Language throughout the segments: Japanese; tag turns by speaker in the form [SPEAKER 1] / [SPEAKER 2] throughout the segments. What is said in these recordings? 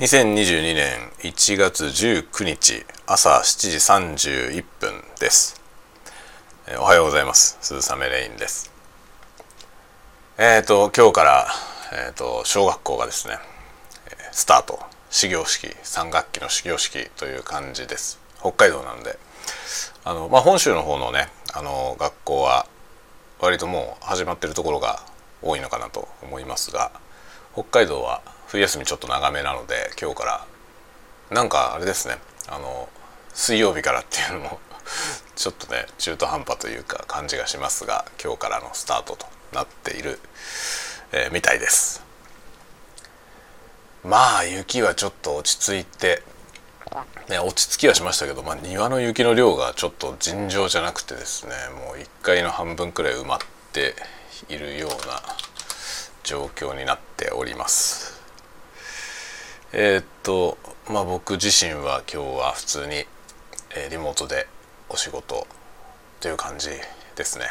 [SPEAKER 1] 2022年1月19日朝7時31分です。おはようございます。鈴雨レインです。えっ、ー、と今日からえっ、ー、と小学校がですねスタート。始業式3学期の始業式という感じです。北海道なんで。あのまあ本州の方のねあの学校は割ともう始まってるところが多いのかなと思いますが北海道は冬休みちょっと長めなので今日から。なんかあれですね。あの水曜日からっていうのも ちょっとね中途半端というか感じがしますが今日からのスタートとなっている、えー、みたいです。まあ雪はちょっと落ち着いてね、落ち着きはしましたけど、まあ、庭の雪の量がちょっと尋常じゃなくてですねもう1階の半分くらい埋まっているような状況になってております。えー、っとまあ僕自身は今日は普通に、え、リモートでお仕事という感じですね。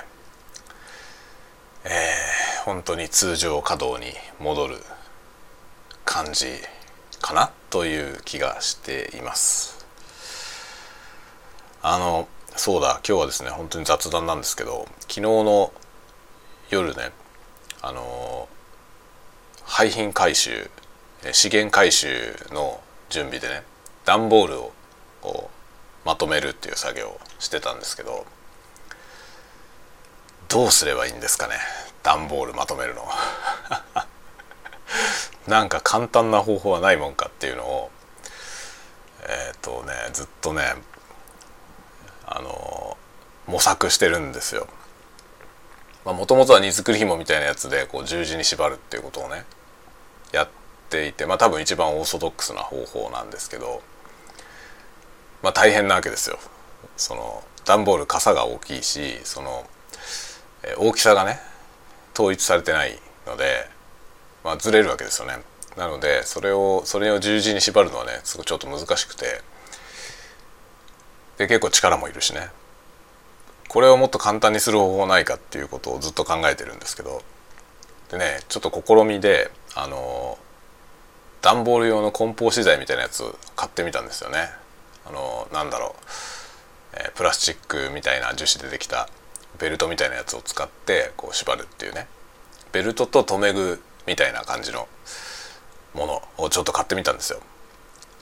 [SPEAKER 1] えー、本当に通常稼働に戻る感じかなという気がしています。あのそうだ今日はですね本当に雑談なんですけど昨日の夜ねあの廃品回収資源回収の準備でね段ボールをこうまとめるっていう作業をしてたんですけどどうすればいいんですかね段ボールまとめるの なんか簡単な方法はないもんかっていうのをえっ、ー、とねずっとねあの模索してるんですよ。もともとは荷造り紐みたいなやつでこう十字に縛るっていうことをねやっていてまあ多分一番オーソドックスな方法なんですけどまあ大変なわけですよ。その段ボール傘が大きいしその大きさがね統一されてないのでまあ、ずれるわけですよね。なのでそれをそれを十字に縛るのはねすごいちょっと難しくてで結構力もいるしねこれをもっと簡単にする方法ないかっていうことをずっと考えてるんですけどでねちょっと試みであの段ボール用の梱包資材みたいなやつ買ってみたんですよね。あのなんだろう、えー、プラスチックみたいな樹脂でできたベルトみたいなやつを使ってこう縛るっていうね。ベルトと留め具みたいな感じのものをちょっと買ってみたんですよ。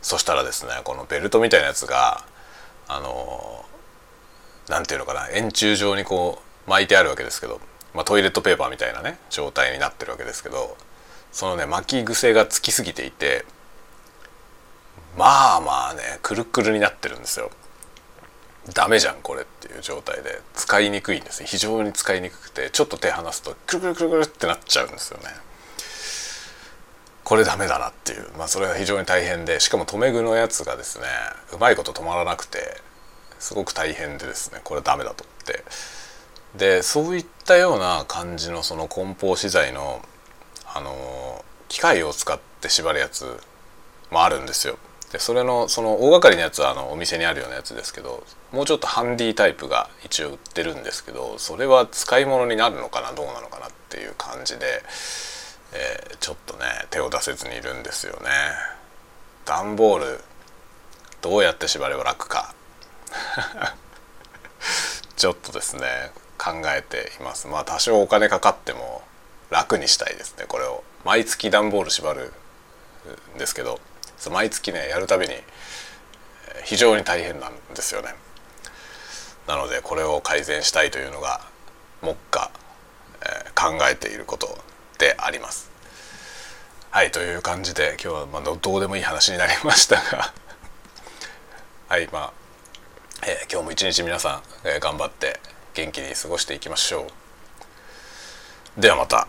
[SPEAKER 1] そしたらですねこのベルトみたいなやつがあの何て言うのかな。円柱状にこう巻いてあるわけですけど、まあ、トイレットペーパーみたいなね状態になってるわけですけどそのね巻き癖がつきすぎていてまあまあねくるくるになってるんですよ。ダメじゃんこれっていう状態で。使いにくいんですね非常に使いにくくてちょっと手離すとくるくるくるくるってなっちゃうんですよね。これダメだなっていう、まあ、それが非常に大変でしかも留め具のやつがですねうまいこと止まらなくてすごく大変でですねこれダメだと思って。でそういったような感じのその梱包資材のあの機械を使って縛るやつもあるんですよ。でそれのその大掛かりなやつはあのお店にあるようなやつですけどもうちょっとハンディタイプが一応売ってるんですけどそれは使い物になるのかなどうなのかなっていう感じでえー、ちょっとね手を出せずにいるんですよね。段ボールどうやって縛れば楽か。ちょっとですね考えています。まあ多少お金かかっても楽にしたいですねこれを毎月段ボール縛るんですけど毎月ねやるたびに非常に大変なんですよねなのでこれを改善したいというのが目下、えー、考えていることであります。はいという感じで今日はまあどうでもいい話になりましたが はいまあ、えー、今日も一日皆さん、えー、頑張って元気に過ごしていきましょう。ではまた。